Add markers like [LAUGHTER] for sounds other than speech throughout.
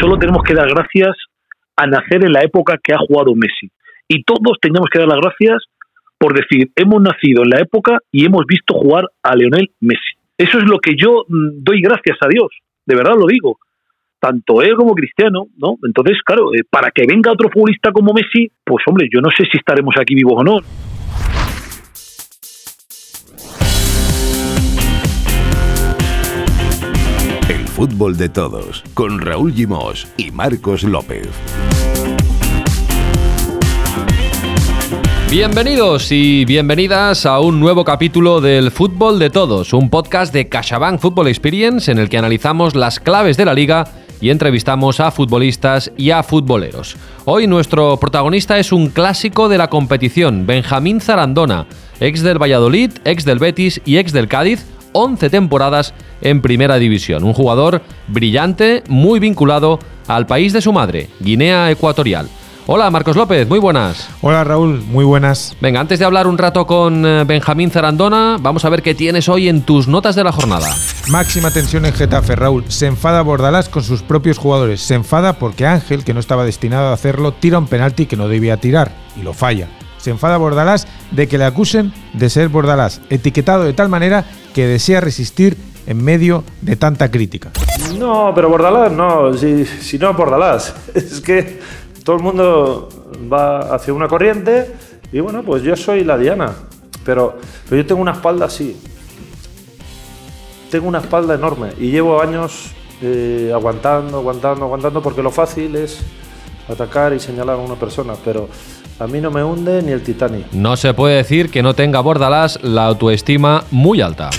solo tenemos que dar gracias a nacer en la época que ha jugado Messi. Y todos tenemos que dar las gracias por decir, hemos nacido en la época y hemos visto jugar a Leonel Messi. Eso es lo que yo mm, doy gracias a Dios, de verdad lo digo. Tanto él como Cristiano, ¿no? Entonces, claro, eh, para que venga otro futbolista como Messi, pues hombre, yo no sé si estaremos aquí vivos o no. Fútbol de todos, con Raúl Gimos y Marcos López. Bienvenidos y bienvenidas a un nuevo capítulo del Fútbol de Todos, un podcast de CaixaBank Football Experience en el que analizamos las claves de la liga y entrevistamos a futbolistas y a futboleros. Hoy nuestro protagonista es un clásico de la competición, Benjamín Zarandona, ex del Valladolid, ex del Betis y ex del Cádiz, 11 temporadas en Primera División. Un jugador brillante, muy vinculado al país de su madre, Guinea Ecuatorial. Hola, Marcos López, muy buenas. Hola, Raúl, muy buenas. Venga, antes de hablar un rato con eh, Benjamín Zarandona, vamos a ver qué tienes hoy en tus notas de la jornada. Máxima tensión en Getafe, Raúl. Se enfada Bordalás con sus propios jugadores. Se enfada porque Ángel, que no estaba destinado a hacerlo, tira un penalti que no debía tirar y lo falla. Enfada Bordalás de que le acusen de ser Bordalás, etiquetado de tal manera que desea resistir en medio de tanta crítica. No, pero Bordalás no, si, si no Bordalás. [LAUGHS] Es que todo el mundo va hacia una corriente y bueno, pues yo soy la Diana, pero, pero yo tengo una espalda así. Tengo una espalda enorme y llevo años eh, aguantando, aguantando, aguantando, porque lo fácil es atacar y señalar a una persona, pero a mí no me hunde ni el Titanic. No se puede decir que no tenga Bordalás la autoestima muy alta.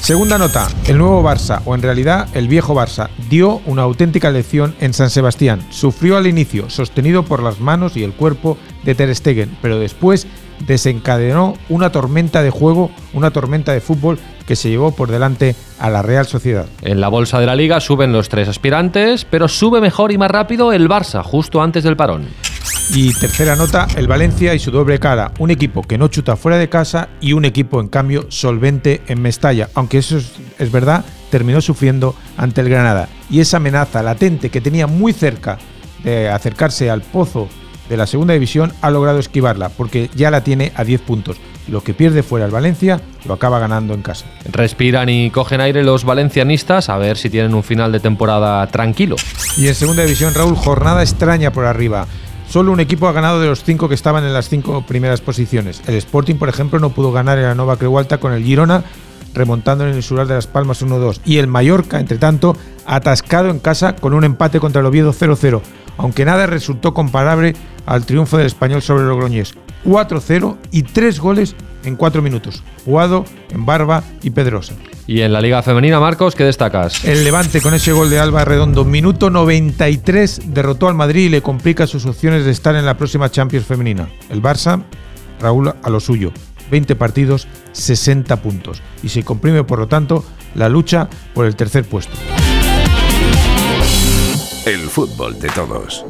Segunda nota, el nuevo Barça, o en realidad el viejo Barça, dio una auténtica lección en San Sebastián. Sufrió al inicio, sostenido por las manos y el cuerpo de Ter Stegen, pero después desencadenó una tormenta de juego, una tormenta de fútbol que se llevó por delante a la Real Sociedad. En la bolsa de la liga suben los tres aspirantes, pero sube mejor y más rápido el Barça, justo antes del parón. Y tercera nota, el Valencia y su doble cara, un equipo que no chuta fuera de casa y un equipo en cambio solvente en Mestalla, aunque eso es, es verdad, terminó sufriendo ante el Granada. Y esa amenaza latente que tenía muy cerca de acercarse al pozo de la segunda división ha logrado esquivarla porque ya la tiene a 10 puntos. Lo que pierde fuera el Valencia lo acaba ganando en casa. Respiran y cogen aire los valencianistas a ver si tienen un final de temporada tranquilo. Y en segunda división, Raúl, jornada extraña por arriba. Solo un equipo ha ganado de los cinco que estaban en las cinco primeras posiciones. El Sporting, por ejemplo, no pudo ganar en la Nova Creualta con el Girona, remontando en el Sural de las Palmas 1-2. Y el Mallorca, entre tanto, atascado en casa con un empate contra el Oviedo 0-0, aunque nada resultó comparable al triunfo del español sobre Logroñés. 4-0 y tres goles en cuatro minutos, jugado en Barba y Pedrosa. Y en la Liga Femenina, Marcos, ¿qué destacas? El Levante con ese gol de Alba Redondo, minuto 93, derrotó al Madrid y le complica sus opciones de estar en la próxima Champions Femenina. El Barça, Raúl, a lo suyo. 20 partidos, 60 puntos. Y se comprime, por lo tanto, la lucha por el tercer puesto. El fútbol de todos.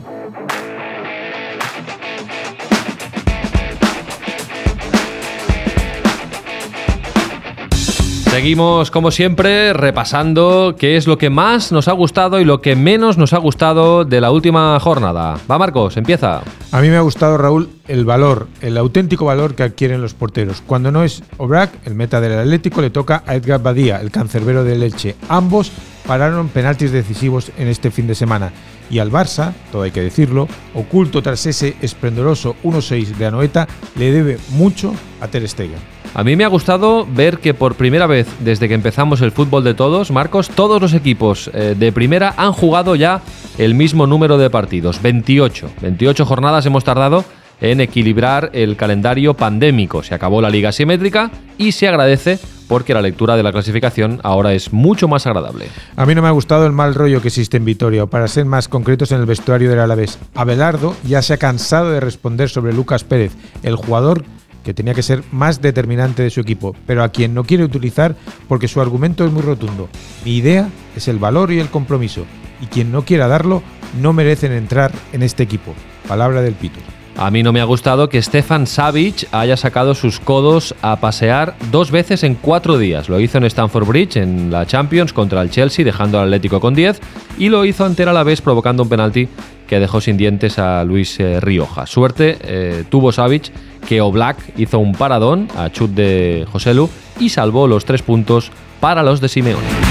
Seguimos, como siempre, repasando qué es lo que más nos ha gustado y lo que menos nos ha gustado de la última jornada. Va, Marcos, empieza. A mí me ha gustado, Raúl, el valor, el auténtico valor que adquieren los porteros. Cuando no es Obrac, el meta del Atlético, le toca a Edgar Badía, el cancerbero del Leche. Ambos pararon penaltis decisivos en este fin de semana. Y al Barça, todo hay que decirlo, oculto tras ese esplendoroso 1-6 de Anoeta, le debe mucho a Ter Stegen. A mí me ha gustado ver que por primera vez desde que empezamos el fútbol de todos, Marcos, todos los equipos eh, de primera han jugado ya el mismo número de partidos, 28. 28 jornadas hemos tardado en equilibrar el calendario pandémico. Se acabó la liga simétrica y se agradece porque la lectura de la clasificación ahora es mucho más agradable. A mí no me ha gustado el mal rollo que existe en Vitoria, para ser más concretos en el vestuario del Alavés. Abelardo ya se ha cansado de responder sobre Lucas Pérez, el jugador que tenía que ser más determinante de su equipo, pero a quien no quiere utilizar porque su argumento es muy rotundo. Mi idea es el valor y el compromiso, y quien no quiera darlo no merecen entrar en este equipo. Palabra del Pito. A mí no me ha gustado que Stefan Savic haya sacado sus codos a pasear dos veces en cuatro días. Lo hizo en Stamford Bridge, en la Champions, contra el Chelsea, dejando al Atlético con 10, y lo hizo ante la vez provocando un penalti que dejó sin dientes a Luis eh, Rioja. Suerte eh, tuvo Savic, que Oblak hizo un paradón a chut de Joselu y salvó los tres puntos para los de Simeone.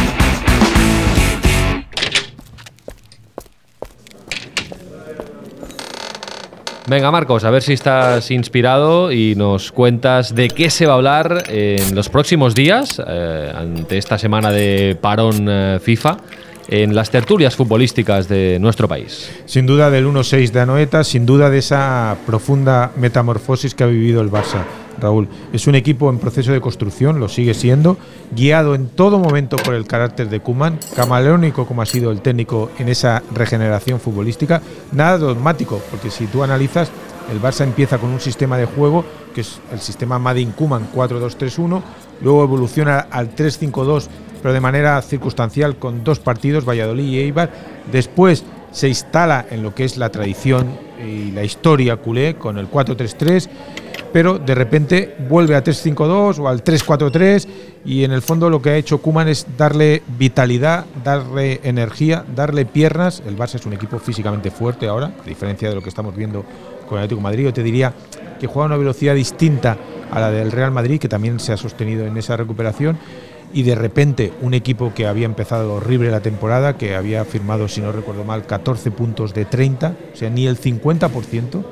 Venga, Marcos, a ver si estás inspirado y nos cuentas de qué se va a hablar en los próximos días, eh, ante esta semana de parón eh, FIFA, en las tertulias futbolísticas de nuestro país. Sin duda del 1-6 de Anoeta, sin duda de esa profunda metamorfosis que ha vivido el Barça. Raúl. Es un equipo en proceso de construcción, lo sigue siendo, guiado en todo momento por el carácter de Kuman, camaleónico como ha sido el técnico en esa regeneración futbolística, nada dogmático, porque si tú analizas, el Barça empieza con un sistema de juego que es el sistema Madin Kuman 4-2-3-1, luego evoluciona al 3-5-2, pero de manera circunstancial con dos partidos, Valladolid y Eibar, después se instala en lo que es la tradición y la historia culé con el 4-3-3 pero de repente vuelve a 3-5-2 o al 3-4-3 y en el fondo lo que ha hecho Kuman es darle vitalidad, darle energía, darle piernas. El Barça es un equipo físicamente fuerte ahora, a diferencia de lo que estamos viendo con el Atlético Madrid. Yo te diría que juega a una velocidad distinta a la del Real Madrid, que también se ha sostenido en esa recuperación. Y de repente un equipo que había empezado horrible la temporada, que había firmado, si no recuerdo mal, 14 puntos de 30, o sea, ni el 50%,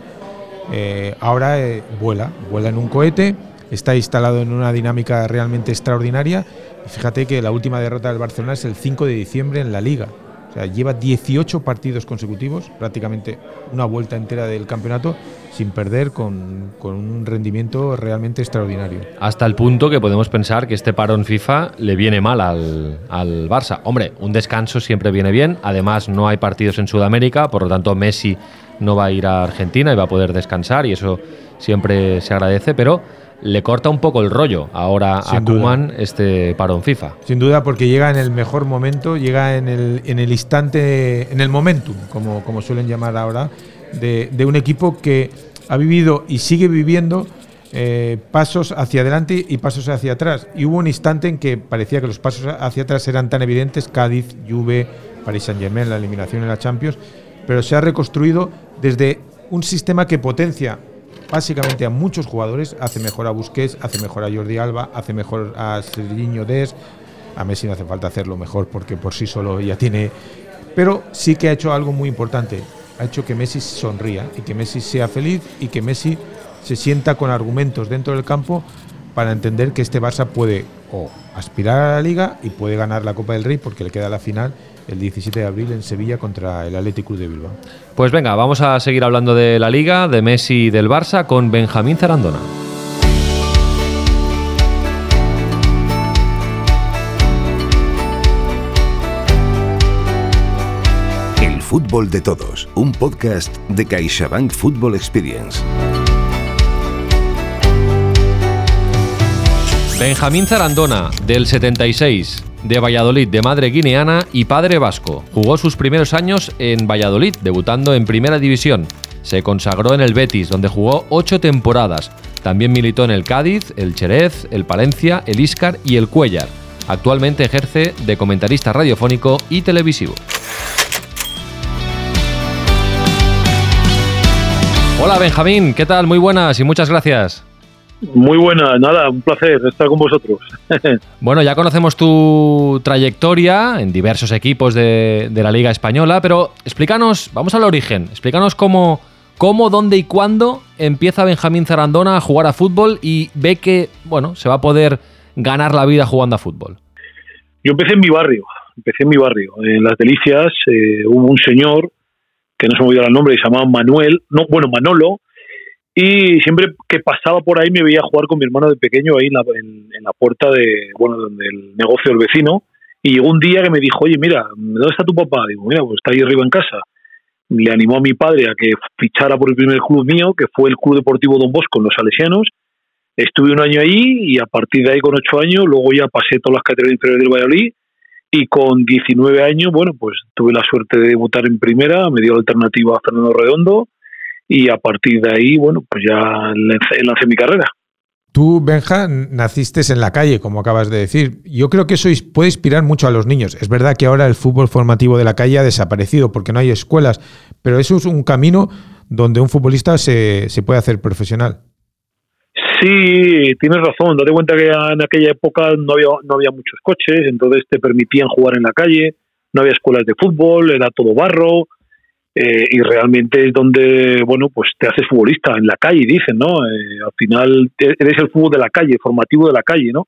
eh, ahora eh, vuela, vuela en un cohete, está instalado en una dinámica realmente extraordinaria. Fíjate que la última derrota del Barcelona es el 5 de diciembre en la Liga. O sea, lleva 18 partidos consecutivos, prácticamente una vuelta entera del campeonato, sin perder, con, un rendimiento realmente extraordinario. Hasta el punto que podemos pensar que este parón FIFA le viene mal al, al Barça. Hombre, un descanso siempre viene bien. Además, no hay partidos en Sudamérica, por lo tanto, Messi no va a ir a Argentina y va a poder descansar y eso siempre se agradece, pero le corta un poco el rollo ahora a Kuman este parón FIFA. Sin duda, porque llega en el mejor momento, llega en el, en el instante, en el momentum, como, como suelen llamar ahora, de, un equipo que ha vivido y sigue viviendo eh, pasos hacia adelante y pasos hacia atrás. Y hubo un instante en que parecía que los pasos hacia atrás eran tan evidentes, Cádiz, Juve, Paris Saint-Germain, la eliminación en la Champions, pero se ha reconstruido desde un sistema que potencia básicamente a muchos jugadores, hace mejor a Busquets, hace mejor a Jordi Alba, hace mejor a Serginho Des, a Messi no hace falta hacerlo mejor porque por sí solo ya tiene, pero sí que ha hecho algo muy importante, ha hecho que Messi sonría y que Messi sea feliz y que Messi se sienta con argumentos dentro del campo para entender que este Barça puede o aspirar a la liga y puede ganar la Copa del Rey porque le queda la final el 17 de abril en Sevilla contra el Athletic de Bilbao. Pues venga, vamos a seguir hablando de la Liga, de Messi y del Barça con Benjamín Zarandona. El fútbol de todos, un podcast de CaixaBank Football Experience. Benjamín Zarandona, del 76, de Valladolid, de madre guineana y padre vasco. Jugó sus primeros años en Valladolid, debutando en Primera División. Se consagró en el Betis, donde jugó ocho temporadas. También militó en el Cádiz, el Cherez, el Palencia, el Iscar y el Cuellar. Actualmente ejerce de comentarista radiofónico y televisivo. Hola Benjamín, ¿qué tal? Muy buenas y muchas gracias. Muy buena, nada, un placer estar con vosotros. [LAUGHS] bueno, ya conocemos tu trayectoria en diversos equipos de, la Liga Española, pero explícanos, vamos al origen, explícanos cómo, cómo, dónde y cuándo empieza Benjamín Zarandona a jugar a fútbol y ve que, bueno, se va a poder ganar la vida jugando a fútbol. Yo empecé en mi barrio, empecé en mi barrio, en Las Delicias, eh, hubo un señor que no se me olvidó el nombre, se llamaba Manuel, no, bueno, Manolo, y siempre que pasaba por ahí me veía jugar con mi hermano de pequeño ahí en la, la puerta de, bueno, donde el negocio del vecino. Y llegó un día que me dijo, oye, mira, ¿dónde está tu papá? Digo, mira, pues está ahí arriba en casa. Le animó a mi padre a que fichara por el primer club mío, que fue el Club Deportivo Don Bosco en los Salesianos. Estuve un año ahí y a partir de ahí, con ocho años, luego ya pasé todas las categorías inferiores del Valladolid. Y con 19 años, bueno, pues tuve la suerte de debutar en primera, me dio alternativa a Fernando Redondo y a partir de ahí, bueno, pues ya lancé, mi carrera. Tú, Benja, naciste en la calle, como acabas de decir. Yo creo que eso puede inspirar mucho a los niños. Es verdad que ahora el fútbol formativo de la calle ha desaparecido porque no hay escuelas, pero eso es un camino donde un futbolista se, se puede hacer profesional. Sí, tienes razón. Date cuenta que en aquella época no había, no había muchos coches, entonces te permitían jugar en la calle, no había escuelas de fútbol, era todo barro, eh, y realmente es donde, bueno, pues te haces futbolista, en la calle, dicen, ¿no? Eh, al final eres el fútbol de la calle, formativo de la calle, ¿no?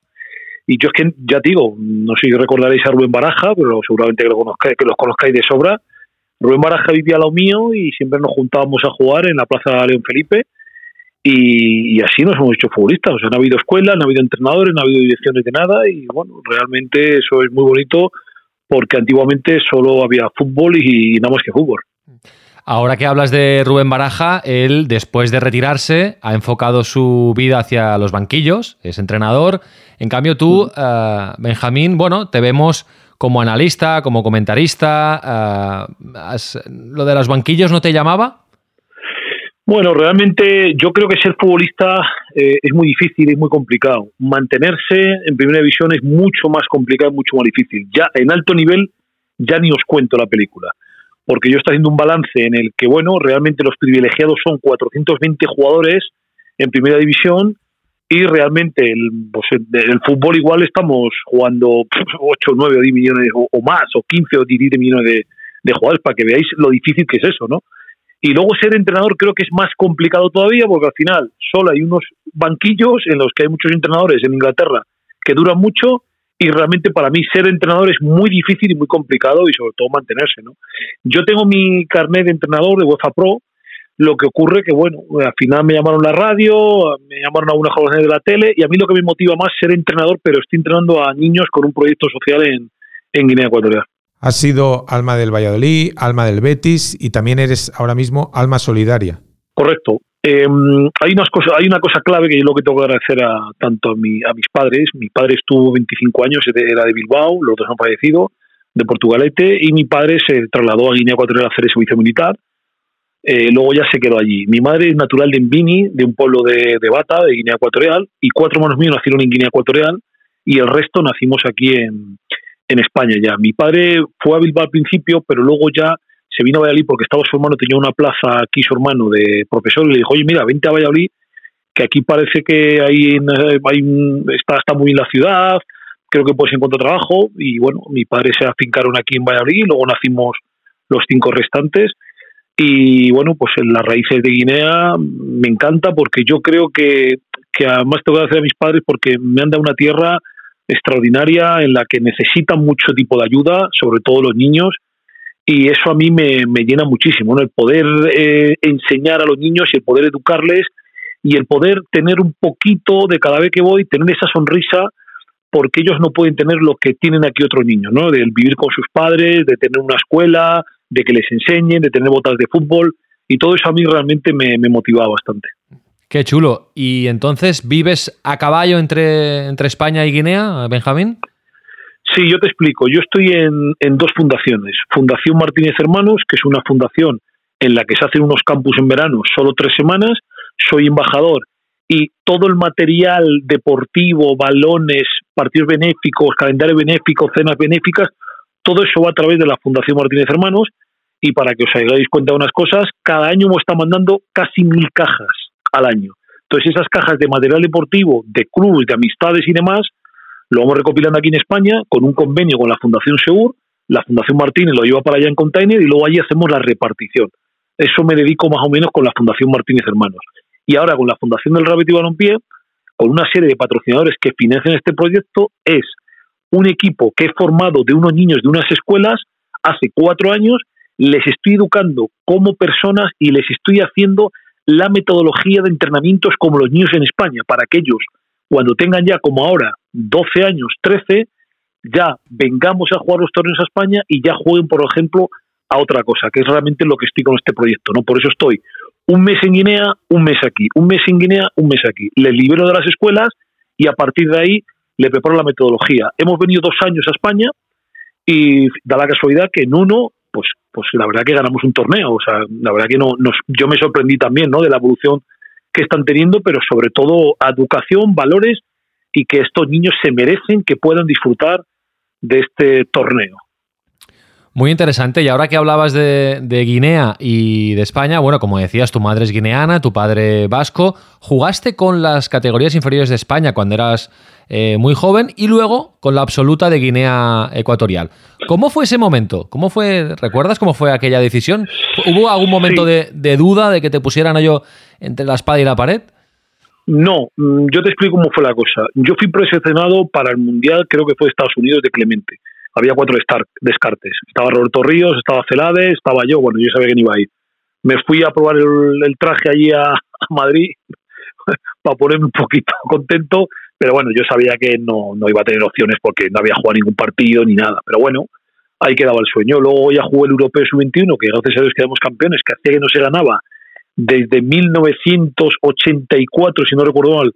Y yo es que, ya digo, no sé si recordaréis a Rubén Baraja, pero seguramente que, lo conozcáis, que los conozcáis de sobra. Rubén Baraja vivía a lo mío y siempre nos juntábamos a jugar en la Plaza León Felipe y, así nos hemos hecho futbolistas. O sea, no ha habido escuelas, no ha habido entrenadores, no ha habido direcciones de nada. Y bueno, realmente eso es muy bonito porque antiguamente solo había fútbol y, nada más que fútbol. Ahora que hablas de Rubén Baraja, él después de retirarse ha enfocado su vida hacia los banquillos, es entrenador. En cambio tú, eh, Benjamín, bueno, te vemos como analista, como comentarista. Eh, ¿Lo de los banquillos no te llamaba? Bueno, realmente yo creo que ser futbolista eh, es muy difícil y muy complicado. Mantenerse en primera división es mucho más complicado, mucho más difícil. Ya en alto nivel, ya ni os cuento la película. Porque yo estoy haciendo un balance en el que, bueno, realmente los privilegiados son 420 jugadores en primera división y realmente el, pues, el fútbol igual estamos jugando 8, 9 o 10 millones o, más, o 15 o 17 millones de, de jugadores, para que veáis lo difícil que es eso, ¿no? Y luego ser entrenador creo que es más complicado todavía porque al final solo hay unos banquillos en los que hay muchos entrenadores en Inglaterra que duran mucho y realmente para mí ser entrenador es muy difícil y muy complicado y sobre todo mantenerse, ¿no? Yo tengo mi carnet de entrenador de UEFA Pro, lo que ocurre que, bueno, al final me llamaron la radio, me llamaron a una jornada de la tele y a mí lo que me motiva más es ser entrenador, pero estoy entrenando a niños con un proyecto social en, en Guinea Ecuatorial. Has sido alma del Valladolid, alma del Betis y también eres ahora mismo alma solidaria. Correcto. Em, hay, unas cosas, hay una cosa clave que yo lo que tengo que agradecer a tanto a, mi, a mis padres. Mi padre estuvo 25 años, era de Bilbao, los dos han fallecido, de Portugalete, y mi padre se trasladó a Guinea Ecuatorial a hacer el servicio militar. Eh, luego ya se quedó allí. Mi madre es natural de Mbini, de un pueblo de, de Bata, de Guinea Ecuatorial, y cuatro hermanos míos nacieron en Guinea Ecuatorial, y el resto nacimos aquí en, en España ya. Mi padre fue a Bilbao al principio, pero luego ya se vino a Valladolid porque estaba su hermano, tenía una plaza aquí su hermano de profesor y le dijo, oye, mira, vente a Valladolid, que aquí parece que hay, hay está, muy bien la ciudad, creo que puedes encontrar trabajo y bueno, mi padre se afincaron aquí en Valladolid, luego nacimos los cinco restantes y bueno, pues en las raíces de Guinea me encanta porque yo creo que, que además tengo que agradecer a mis padres porque me han dado una tierra extraordinaria en la que necesitan mucho tipo de ayuda, sobre todo los niños, y eso a mí me, llena muchísimo, ¿no? el poder eh, enseñar a los niños y el poder educarles y el poder tener un poquito de cada vez que voy, tener esa sonrisa porque ellos no pueden tener lo que tienen aquí otros niños, ¿no? Del vivir con sus padres, de tener una escuela, de que les enseñen, de tener botas de fútbol y todo eso a mí realmente me, me motivaba bastante. Qué chulo. ¿Y entonces vives a caballo entre, entre España y Guinea, Benjamín? Sí, yo te explico. Yo estoy en, dos fundaciones. Fundación Martínez Hermanos, que es una fundación en la que se hacen unos campus en verano, solo tres semanas. Soy embajador y todo el material deportivo, balones, partidos benéficos, calendario benéfico, cenas benéficas, todo eso va a través de la Fundación Martínez Hermanos. Y para que os hagáis cuenta de unas cosas, cada año hemos estado mandando casi mil cajas al año. Entonces esas cajas de material deportivo, de clubes, de amistades y demás, lo vamos recopilando aquí en España con un convenio con la Fundación Seur, la Fundación Martínez lo lleva para allá en container y luego allí hacemos la repartición. Eso me dedico más o menos con la Fundación Martínez Hermanos. Y ahora con la Fundación del Rabbit y Balompié, con una serie de patrocinadores que financian este proyecto, es un equipo que he formado de unos niños de unas escuelas hace cuatro años, les estoy educando como personas y les estoy haciendo la metodología de entrenamientos como los niños en España, para que ellos, cuando tengan ya como ahora 12 años, 13, ya vengamos a jugar los torneos a España y ya jueguen, por ejemplo, a otra cosa, que es realmente lo que estoy con este proyecto. ¿no? Por eso estoy un mes en Guinea, un mes aquí, un mes en Guinea, un mes aquí. Les libero de las escuelas y a partir de ahí le preparo la metodología. Hemos venido dos años a España y da la casualidad que en uno, pues pues la verdad que ganamos un torneo. O sea, la verdad que no, nos, yo me sorprendí también, ¿no? De la evolución que están teniendo, pero sobre todo educación, valores y que estos niños se merecen que puedan disfrutar de este torneo. Muy interesante. Y ahora que hablabas de, Guinea y de España, bueno, como decías, tu madre es guineana, tu padre vasco. ¿Jugaste con las categorías inferiores de España cuando eras eh, muy joven y luego con la absoluta de Guinea Ecuatorial? ¿Cómo fue ese momento? ¿Cómo fue? ¿Recuerdas cómo fue aquella decisión? ¿Hubo algún momento de, de, duda de que te pusieran a yo entre la espada y la pared? No, mm, yo te explico cómo fue la cosa. Yo fui preseleccionado para el Mundial, creo que fue Estados Unidos de Clemente había cuatro descartes. Estaba Roberto Ríos, estaba Celade, estaba yo, bueno, yo sabía que no iba a ir. Me fui a probar el, traje allí a, Madrid [LAUGHS] para ponerme un poquito [LAUGHS] contento, pero bueno, yo sabía que no, no iba a tener opciones porque no había jugado ningún partido ni nada. Pero bueno, ahí quedaba el sueño. Luego ya jugué el Europeo Sub-21, que gracias a Dios quedamos campeones, que hacía que no se ganaba desde 1984, si no recuerdo mal,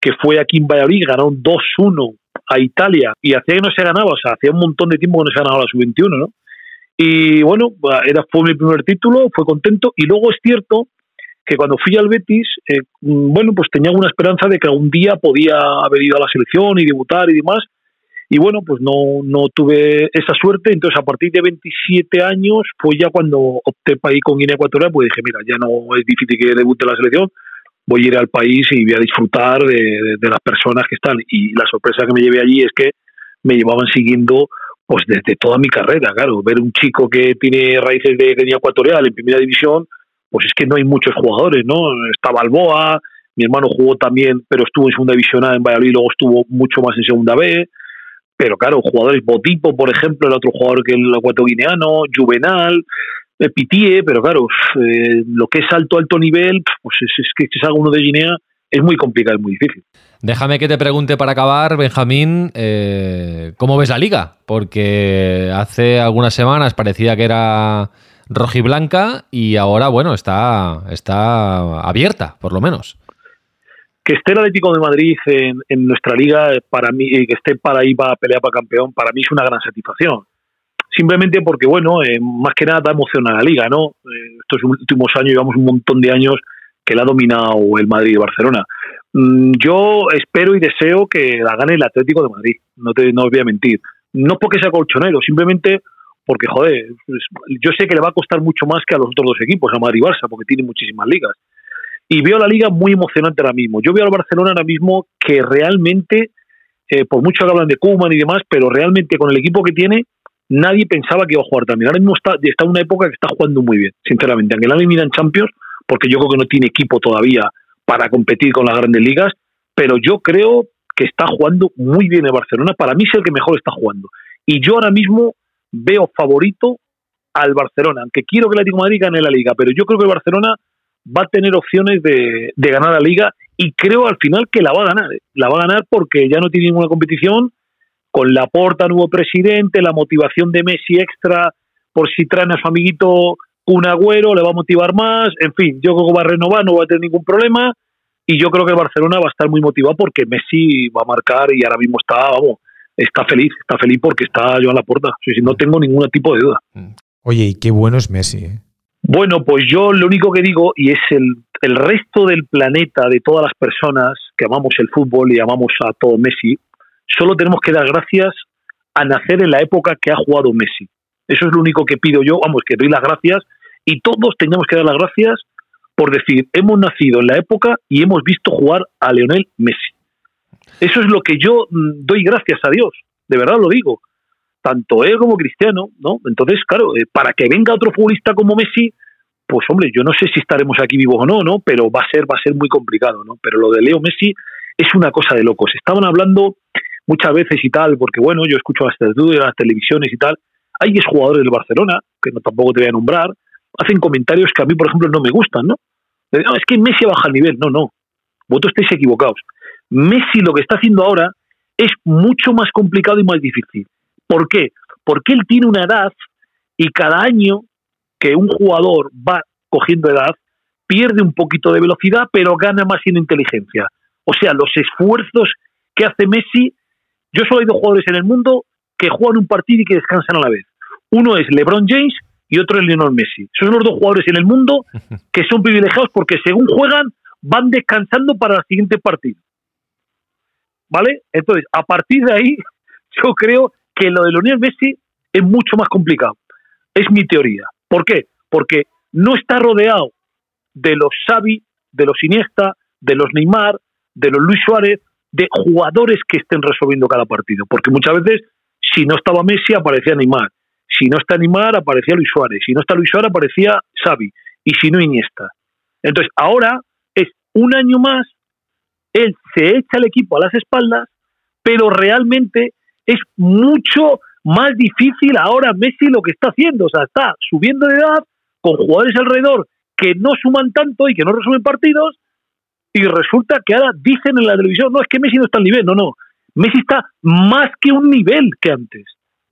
que fue aquí en Valladolid, ganaron 2-1 a Italia y hacía que no se ganaba, o sea, hacía un montón de tiempo que no se ganaba la sub-21, ¿no? Y bueno, era, fue mi primer título, fue contento y luego es cierto que cuando fui al Betis, eh, bueno, pues tenía una esperanza de que algún día podía haber ido a la selección y debutar y demás. Y bueno, pues no, no tuve esa suerte. Entonces, a partir de 27 años, fue ya cuando opté para ir con Guinea Ecuatorial, pues dije, mira, ya no es difícil que debute la selección, voy a ir al país y voy a disfrutar de, las personas que están. Y la sorpresa que me llevé allí es que me llevaban siguiendo pues desde toda mi carrera, claro, ver un chico que tiene raíces de Guinea Ecuatorial en primera división, pues es que no hay muchos jugadores, ¿no? Está Balboa, mi hermano jugó también, pero estuvo en segunda división en Valladolid, luego estuvo mucho más en segunda B, pero claro, jugadores Botipo, por ejemplo, el otro jugador que el ecuatoriano, Juvenal, Pitie, pero claro, eh, lo que es alto, alto nivel, pues es, que si salga uno de Guinea es muy complicado, es muy difícil. Déjame que te pregunte para acabar, Benjamín, eh, ¿cómo ves la liga? Porque hace algunas semanas parecía que era rojiblanca y ahora, bueno, está, está abierta, por lo menos. Que esté el Atlético de Madrid en, nuestra liga, para mí, que esté para ahí para pelear para campeón, para mí es una gran satisfacción simplemente porque, bueno, eh, más que nada da emoción a la liga, ¿no? Eh, estos últimos años, llevamos un montón de años que la ha dominado el Madrid y Barcelona. Mm, yo espero y deseo que la gane el Atlético de Madrid, no te no os voy a mentir. No porque sea colchonero, simplemente porque, joder, yo sé que le va a costar mucho más que a los otros dos equipos, a Madrid y Barça, porque tienen muchísimas ligas. Y veo la liga muy emocionante ahora mismo. Yo veo al Barcelona ahora mismo que realmente, eh, por mucho que hablan de Koeman y demás, pero realmente con el equipo que tiene, nadie pensaba que iba a jugar también. Ahora mismo está, está en una época que está jugando muy bien, sinceramente. Aunque la eliminan Champions, porque yo creo que no tiene equipo todavía para competir con las grandes ligas, pero yo creo que está jugando muy bien el Barcelona. Para mí es el que mejor está jugando. Y yo ahora mismo veo favorito al Barcelona, aunque quiero que el Atlético de Madrid gane la liga, pero yo creo que el Barcelona va a tener opciones de, de ganar la liga y creo al final que la va a ganar. ¿eh? La va a ganar porque ya no tiene ninguna competición con la porta nuevo presidente, la motivación de Messi extra por si traen a su amiguito un agüero, le va a motivar más, en fin, yo creo que va a renovar, no va a tener ningún problema y yo creo que el Barcelona va a estar muy motivado porque Messi va a marcar y ahora mismo está, vamos, está feliz, está feliz porque está yo a la puerta, no tengo ningún tipo de duda. Oye, y qué bueno es Messi. ¿eh? Bueno, pues yo lo único que digo, y es el, el resto del planeta, de todas las personas que amamos el fútbol y amamos a todo Messi, solo tenemos que dar gracias a nacer en la época que ha jugado Messi. Eso es lo único que pido yo, vamos, que doy las gracias y todos tenemos que dar las gracias por decir, hemos nacido en la época y hemos visto jugar a Leonel Messi. Eso es lo que yo mm, doy gracias a Dios, de verdad lo digo, tanto él como Cristiano, ¿no? Entonces, claro, eh, para que venga otro futbolista como Messi, pues hombre, yo no sé si estaremos aquí vivos o no, ¿no? Pero va a ser, va a ser muy complicado, ¿no? Pero lo de Leo Messi es una cosa de locos. Estaban hablando muchas veces y tal, porque bueno, yo escucho las tertulias, las televisiones y tal, hay jugadores del Barcelona, que no tampoco te voy a nombrar, hacen comentarios que a mí, por ejemplo, no me gustan, ¿no? es que Messi baja el nivel. No, no. Vosotros estáis equivocados. Messi lo que está haciendo ahora es mucho más complicado y más difícil. ¿Por qué? Porque él tiene una edad y cada año que un jugador va cogiendo edad, pierde un poquito de velocidad, pero gana más en inteligencia. O sea, los esfuerzos que hace Messi yo solo he dos jugadores en el mundo que juegan un partido y que descansan a la vez. Uno es LeBron James y otro es Lionel Messi. Son los dos jugadores en el mundo [LAUGHS] que son privilegiados porque según juegan van descansando para el siguiente partido. ¿Vale? Entonces, a partir de ahí, [LAUGHS] yo creo que lo de Lionel Messi es mucho más complicado. Es mi teoría. ¿Por qué? Porque no está rodeado de los Xavi, de los Iniesta, de los Neymar, de los Luis Suárez, de jugadores que estén resolviendo cada partido. Porque muchas veces, si no estaba Messi, aparecía Neymar. Si no está Neymar, aparecía Luis Suárez. Si no está Luis Suárez, aparecía Xavi. Y si no, Iniesta. Entonces, ahora es un año más, él se echa el equipo a las espaldas, pero realmente es mucho más difícil ahora Messi lo que está haciendo. O sea, está subiendo de edad con jugadores alrededor que no suman tanto y que no resuelven partidos. Y resulta que ahora dicen en la televisión, no, es que Messi no está al nivel. No, no. Messi está más que un nivel que antes.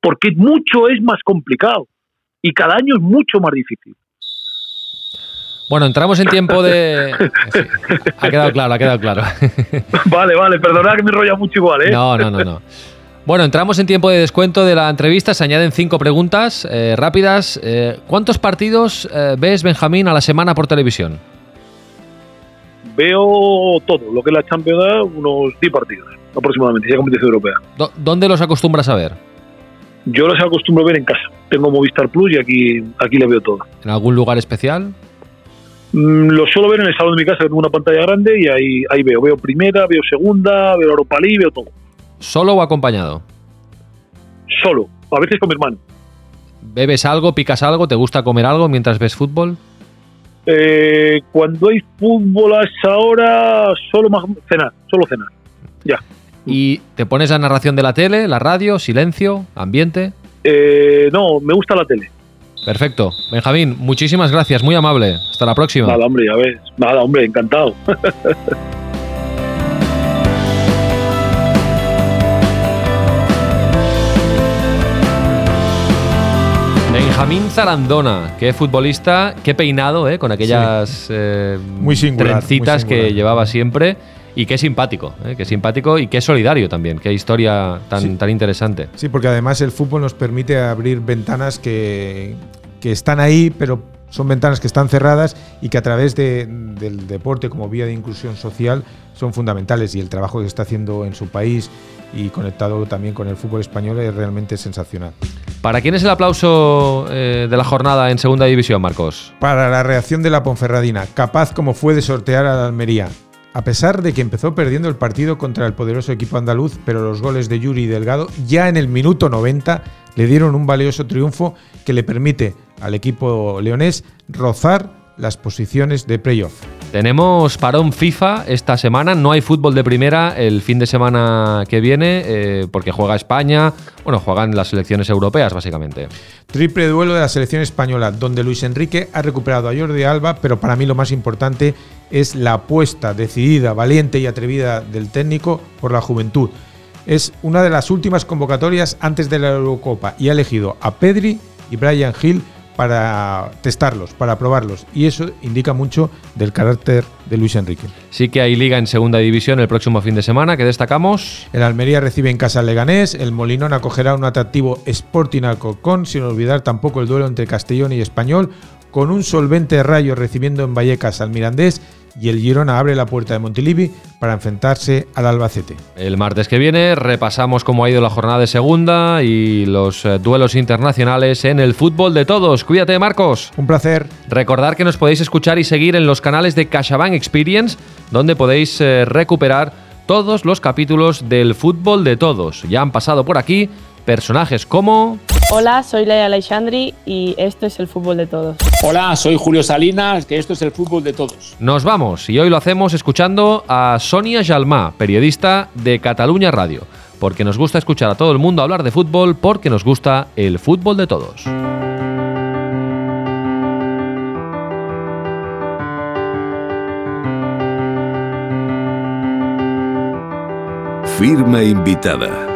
Porque mucho es más complicado. Y cada año es mucho más difícil. Bueno, entramos en tiempo de. [LAUGHS] Sí, ha quedado claro, ha quedado claro. vale, vale, perdonad que me enrolla mucho igual, ¿eh? No, no, no, no. Bueno, entramos en tiempo de descuento de la entrevista. Se añaden cinco preguntas eh, rápidas. Eh, ¿Cuántos partidos eh, ves, Benjamín, a la semana por televisión? Veo todo, lo que es la Champions, unos 10 partidos aproximadamente, es competición europea. Do- ¿Dónde los acostumbras a ver? Yo los acostumbro a ver en casa. Tengo Movistar Plus y aquí, aquí le veo todo. ¿En algún lugar especial? Mm, Lo suelo ver en el salón de mi casa, tengo una pantalla grande y ahí, ahí veo. Veo primera, veo segunda, veo Europa League, veo todo. ¿Solo o acompañado? Solo, a veces con mi hermano. ¿Bebes algo, picas algo, te gusta comer algo mientras ves fútbol? Eh, cuando hay fútbol a esa hora, solo más cenar, solo cenar. Ya. ¿Y te pones la narración de la tele, la radio, silencio, ambiente? Eh, no, me gusta la tele. Perfecto. Benjamín, muchísimas gracias, muy amable. Hasta la próxima. Nada, hombre. Nada, hombre, encantado. [LAUGHS] Benjamín Zarandona, qué futbolista, qué peinado, ¿eh? con aquellas eh, Muy singular, trencitas muy que llevaba siempre. Y qué simpático, ¿eh? qué simpático y qué solidario también, qué historia tan, Sí. tan interesante. Sí, porque además el fútbol nos permite abrir ventanas que, que están ahí, pero son ventanas que están cerradas y que a través de- del deporte como vía de inclusión social son fundamentales. Y el trabajo que está haciendo en su país y conectado también con el fútbol español es realmente sensacional. ¿Para quién es el aplauso eh, de la jornada en Segunda División, Marcos? Para la reacción de la Ponferradina, capaz como fue de sortear a la Almería. A pesar de que empezó perdiendo el partido contra el poderoso equipo andaluz, pero los goles de Yuri y Delgado ya en el minuto 90 le dieron un valioso triunfo que le permite al equipo leonés rozar las posiciones de playoff. Tenemos parón FIFA esta semana, no hay fútbol de primera el fin de semana que viene eh, porque juega España, bueno, juegan las selecciones europeas básicamente. Triple duelo de la selección española, donde Luis Enrique ha recuperado a Jordi Alba, pero para mí lo más importante es la apuesta decidida, valiente y atrevida del técnico por la juventud. Es una de las últimas convocatorias antes de la Eurocopa y ha elegido a Pedri y Brian Hill para testarlos, para probarlos. Y eso indica mucho del carácter de Luis Enrique. Sí que hay liga en Segunda División el próximo fin de semana que destacamos. El Almería recibe en casa al Leganés, el Molinón acogerá un atractivo Sporting Alcorcón, sin olvidar tampoco el duelo entre Castellón y Español, con un solvente Rayo recibiendo en Vallecas al Mirandés y el Girona abre la puerta de Montilivi para enfrentarse al Albacete. El martes que viene repasamos cómo ha ido la jornada de segunda y los eh, duelos internacionales en el fútbol de todos. Cuídate, Marcos. Un placer. Recordar que nos podéis escuchar y seguir en los canales de CaixaBank Experience, donde podéis eh, recuperar todos los capítulos del fútbol de todos. Ya han pasado por aquí personajes como... Hola, soy Leia Alexandri y esto es el fútbol de todos. Hola, soy Julio Salinas, que esto es el fútbol de todos. Nos vamos y hoy lo hacemos escuchando a Sonia Jalmá, periodista de Cataluña Radio, porque nos gusta escuchar a todo el mundo hablar de fútbol, porque nos gusta el fútbol de todos. Firma invitada.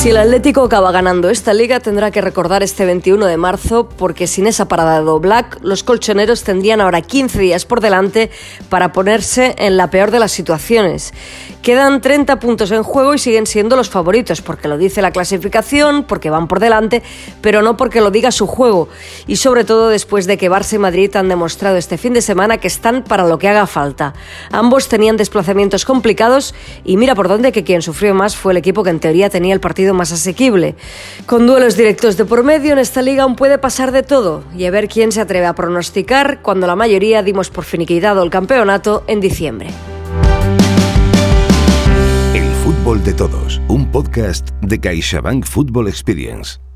Si el Atlético acaba ganando esta liga, tendrá que recordar este 21 de marzo, porque sin esa parada de Black, los colchoneros tendrían ahora 15 días por delante para ponerse en la peor de las situaciones. Quedan 30 puntos en juego y siguen siendo los favoritos, porque lo dice la clasificación, porque van por delante, pero no porque lo diga su juego. Y sobre todo después de que Barça y Madrid han demostrado este fin de semana que están para lo que haga falta. Ambos tenían desplazamientos complicados y mira por dónde que quien sufrió más fue el equipo que en teoría tenía el más asequible. Con duelos directos de por medio en esta liga aún puede pasar de todo y a ver quién se atreve a pronosticar cuando la mayoría dimos por finiquitado el campeonato en diciembre. El fútbol de todos, un podcast de CaixaBank Football Experience.